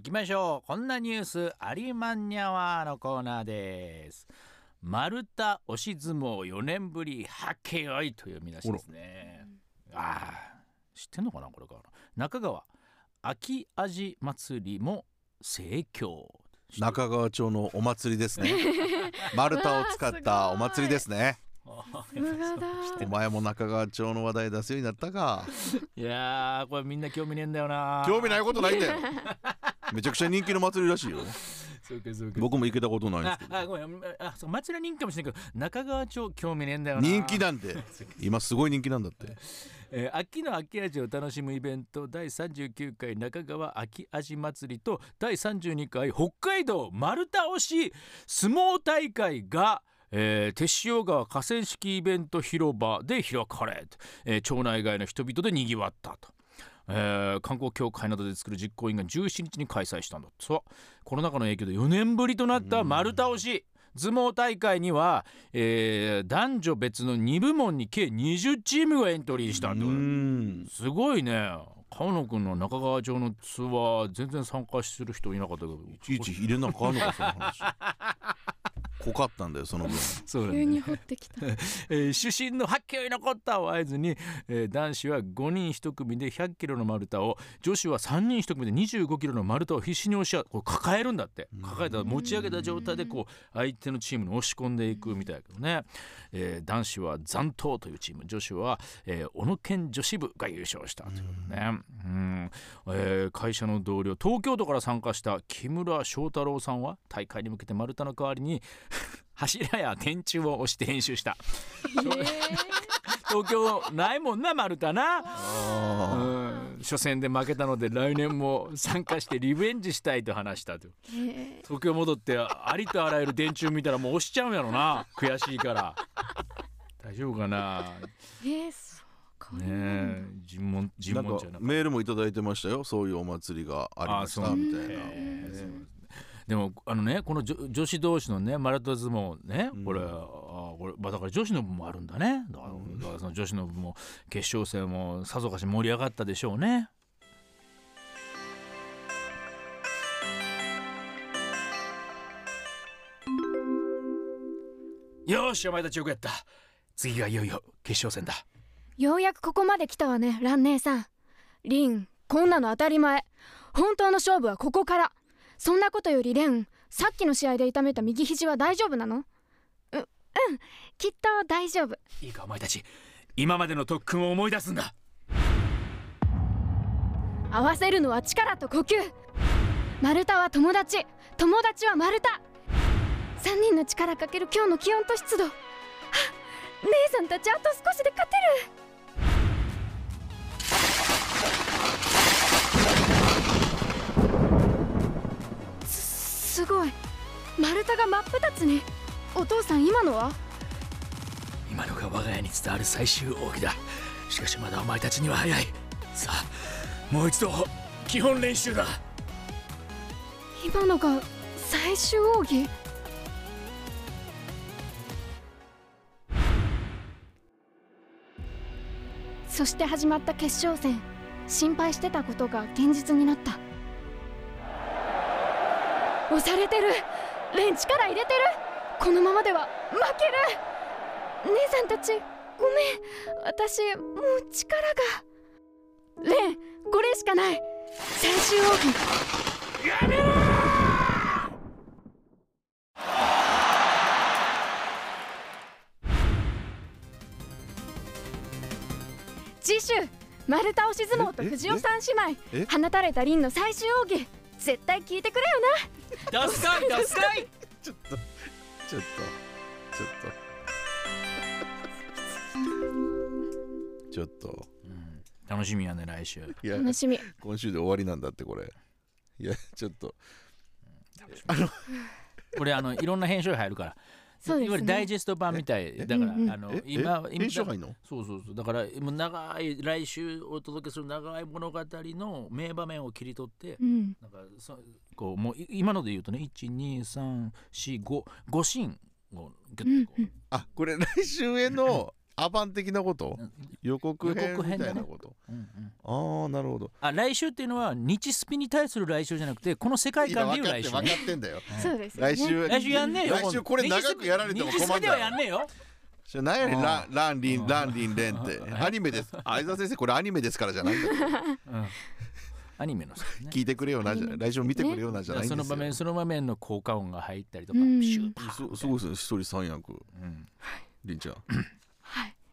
行きましょう。こんなニュースありまんにゃわのコーナーです。丸太押し相撲4年ぶりはけよいという見出しですね。ああ知ってんのかなこれから。中川秋味祭りも盛況。中川町のお祭りですね。丸太を使ったお祭りですね。お前も中川町の話題出すようになったか。いやーこれみんな興味ねえんだよな興味ないことないんだよ めちゃくちゃ人気の祭りらしいよ。僕も行けたことないんですあけど。あごめん。あそう祭りは人気かもしれないけど中川町興味ねえんだよな。人気なんで。今すごい人気なんだって。えー秋の秋味を楽しむイベント第39回中川秋味祭りと第32回北海道丸太押し相撲大会がえー、手塩川河川敷イベント広場で開かれ、えー町内外の人々でにぎわったと。えー観光協会などで作る実行委員が17日に開催したんだそうコロナ禍の影響で4年ぶりとなった丸太押し。相撲大会には、えー男女別の2部門に計20チームがエントリーしたん。すごいね。川野君の中川町のツアー全然参加する人いなかったけど。いちいち入れなあかんのかその話 濃かったんだよその分。そうだ急にね、掘ってきた。えー主審の発見に残ったを合図に、えー男子は5人1組で100キロの丸太を女子は3人1組で25キロの丸太を必死に押し合うこれ抱えるんだって。抱えた持ち上げた状態でこう相手のチームに押し込んでいくみたいだけどね、えー男子は残党というチーム。女子は、えー小野県女子部が優勝したということね、うん。えー会社の同僚東京都から参加した木村翔太郎さんは大会に向けて丸太の代わりに柱や電柱を押して練習した。東京ないもんな丸太な。あうん。初戦で負けたので来年も参加してリベンジしたいと話したと。え。東京戻ってありとあらゆる電柱見たらもう押しちゃうんやろな。悔しいから。大丈夫かな。ー、えー、そうかねえ尋問尋問じゃなメールもいただいてましたよ。そういうお祭りがありましたみたいなでもあのねこの女女子同士のねマラトン相撲ね、うん。これあこれ、まあ、だから女子の部もあるんだね。だから,、だからその女子の部も決勝戦もさぞかし盛り上がったでしょうね。よーしお前たちよくやった。次がいよいよ決勝戦だ。ようやくここまで来たわね蘭姉さん。リンこんなの当たり前。本当の勝負はここからそんなことよりレンさっきの試合で痛めた右肘は大丈夫なの？ううんきっと大丈夫。いいかお前たち今までの特訓を思い出すんだ。合わせるのは力と呼吸。丸太は友達。友達は丸太。3人の力かける今日の気温と湿度。姉さんたちあと少しで勝てるすすごい。丸太が真っ二つに。お父さん今のは？今のが我が家に伝わる最終奥義だ。しかしまだお前たちには早い。さあもう一度基本練習だ。今のが最終奥義？そして始まった決勝戦。心配してたことが現実になった押されてる。レン力入れてる。このままでは負ける。姉さんたちごめん。私もう力が。レンこれしかない。最終奥義。次週丸太押し相撲とええ藤尾さん姉え？妹放たれた凛の最終奥義絶対聞いてくれよな。出すかい出すかいちょっとちょっとちょっと。ちょっと。楽しみやね来週。楽しみ。今週で終わりなんだってこれ。いやちょっと。これあのいろんな編集入るからそうですね。いわゆるダイジェスト版みたい。だから、うんうん。あのえ今今え編集入んの？そうそうそう。だからもう長い来週お届けする長い物語の名場面を切り取ってうん。なんかそこうもうい今ので言うとね12345 5シーンをギュッとこう、あこれ来週へのアバン的なこと？予告編みたいなこと、うんうん。ああなるほど。あ来週っていうのは日スピに対する来週じゃなくてこの世界観でいう来週、分ね、かってんだよ。そうですよね。来週来週やんねえよ。来週これ長くやられても困るん日スピではやだよ。んねえよじゃ何やねんうんランランリンランリンレンって。アニメです。相沢先生これアニメですからじゃないんだ。ようん。アニメのさ、ね、聞いてくれよなじゃ来週も見てくれよなじゃないんそですよ。の場面その場面の効果音が入ったりとか、うん。シューパーすすごいですね。一人三役。うん。りんちゃん。は い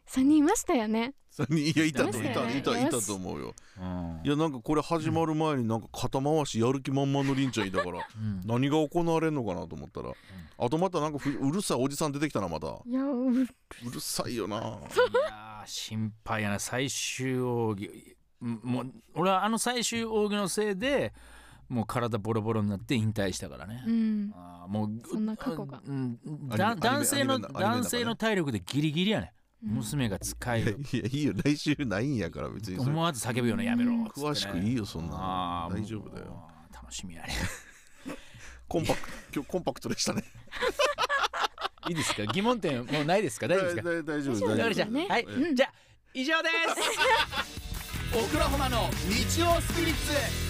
3人いましたよね。三人いやいたといたいたいたいたと思うよ。うん。いやなんかこれ始まる前になんか肩回しやる気満々のりんちゃんいたからうん。何が行われんのかなと思ったらあとまたなんかふうるさいおじさん出てきたなまた。いやううるさいよな。いやー心配やな。最終奥義。うんもう俺はあの最終奥義のせいでもう体ボロボロになって引退したからね、うん。あーもうそんな過去が。うんだ男性の男性の体力でギリギリやね、うん娘が使える。いやいいよ。来週ないんやから別にそれ。思わず叫ぶようなやめろね、詳しくいいよそんな大丈夫だよ。楽しみやね。コンパクト今日コンパクトでしたね。いいですか？疑問点もうないですか？大丈夫ですか？大大丈夫。大丈夫。わかりま大丈夫したはい、うんじゃあ以上です。オクラホマの日曜スピリッツ